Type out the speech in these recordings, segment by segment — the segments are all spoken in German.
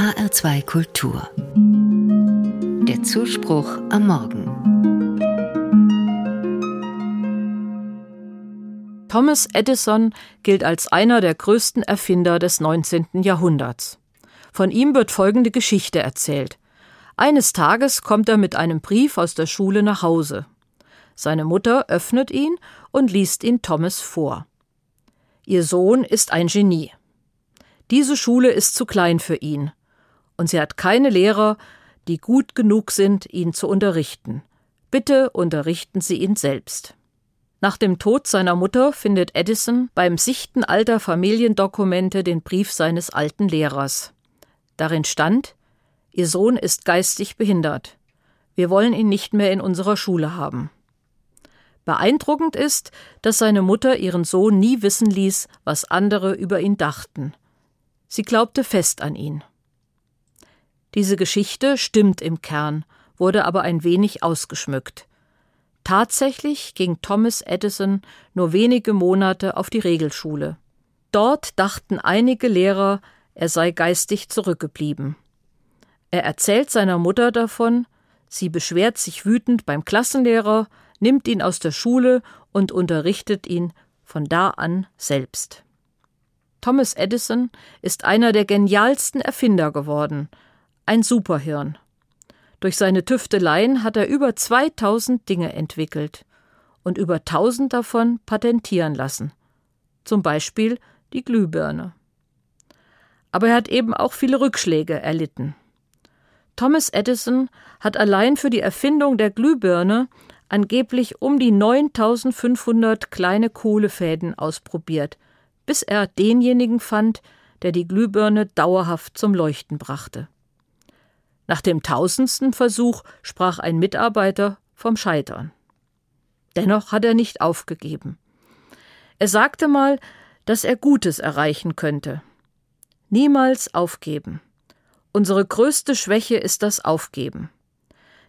HR2 Kultur. Der Zuspruch am Morgen. Thomas Edison gilt als einer der größten Erfinder des 19. Jahrhunderts. Von ihm wird folgende Geschichte erzählt. Eines Tages kommt er mit einem Brief aus der Schule nach Hause. Seine Mutter öffnet ihn und liest ihn Thomas vor. Ihr Sohn ist ein Genie. Diese Schule ist zu klein für ihn, und sie hat keine Lehrer, die gut genug sind, ihn zu unterrichten. Bitte unterrichten Sie ihn selbst. Nach dem Tod seiner Mutter findet Edison beim Sichten alter Familiendokumente den Brief seines alten Lehrers. Darin stand Ihr Sohn ist geistig behindert. Wir wollen ihn nicht mehr in unserer Schule haben. Beeindruckend ist, dass seine Mutter ihren Sohn nie wissen ließ, was andere über ihn dachten. Sie glaubte fest an ihn. Diese Geschichte stimmt im Kern, wurde aber ein wenig ausgeschmückt. Tatsächlich ging Thomas Edison nur wenige Monate auf die Regelschule. Dort dachten einige Lehrer, er sei geistig zurückgeblieben. Er erzählt seiner Mutter davon, sie beschwert sich wütend beim Klassenlehrer, nimmt ihn aus der Schule und unterrichtet ihn von da an selbst. Thomas Edison ist einer der genialsten Erfinder geworden, ein Superhirn. Durch seine Tüfteleien hat er über 2000 Dinge entwickelt und über 1000 davon patentieren lassen. Zum Beispiel die Glühbirne. Aber er hat eben auch viele Rückschläge erlitten. Thomas Edison hat allein für die Erfindung der Glühbirne angeblich um die 9500 kleine Kohlefäden ausprobiert, bis er denjenigen fand, der die Glühbirne dauerhaft zum Leuchten brachte. Nach dem tausendsten Versuch sprach ein Mitarbeiter vom Scheitern. Dennoch hat er nicht aufgegeben. Er sagte mal, dass er Gutes erreichen könnte. Niemals aufgeben. Unsere größte Schwäche ist das Aufgeben.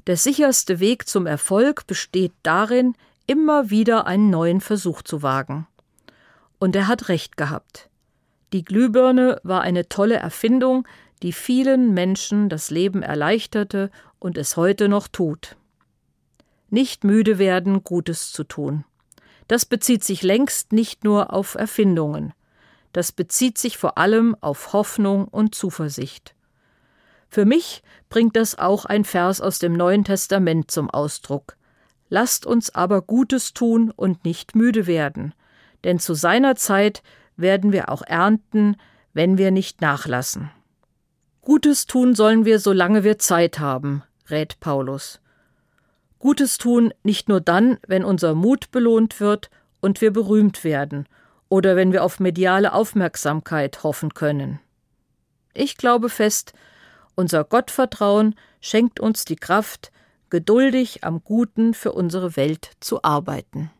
Der sicherste Weg zum Erfolg besteht darin, immer wieder einen neuen Versuch zu wagen. Und er hat recht gehabt. Die Glühbirne war eine tolle Erfindung, die vielen Menschen das Leben erleichterte und es heute noch tut. Nicht müde werden, Gutes zu tun. Das bezieht sich längst nicht nur auf Erfindungen. Das bezieht sich vor allem auf Hoffnung und Zuversicht. Für mich bringt das auch ein Vers aus dem Neuen Testament zum Ausdruck. Lasst uns aber Gutes tun und nicht müde werden, denn zu seiner Zeit werden wir auch ernten, wenn wir nicht nachlassen. Gutes tun sollen wir, solange wir Zeit haben, rät Paulus. Gutes tun nicht nur dann, wenn unser Mut belohnt wird und wir berühmt werden oder wenn wir auf mediale Aufmerksamkeit hoffen können. Ich glaube fest, unser Gottvertrauen schenkt uns die Kraft, geduldig am Guten für unsere Welt zu arbeiten.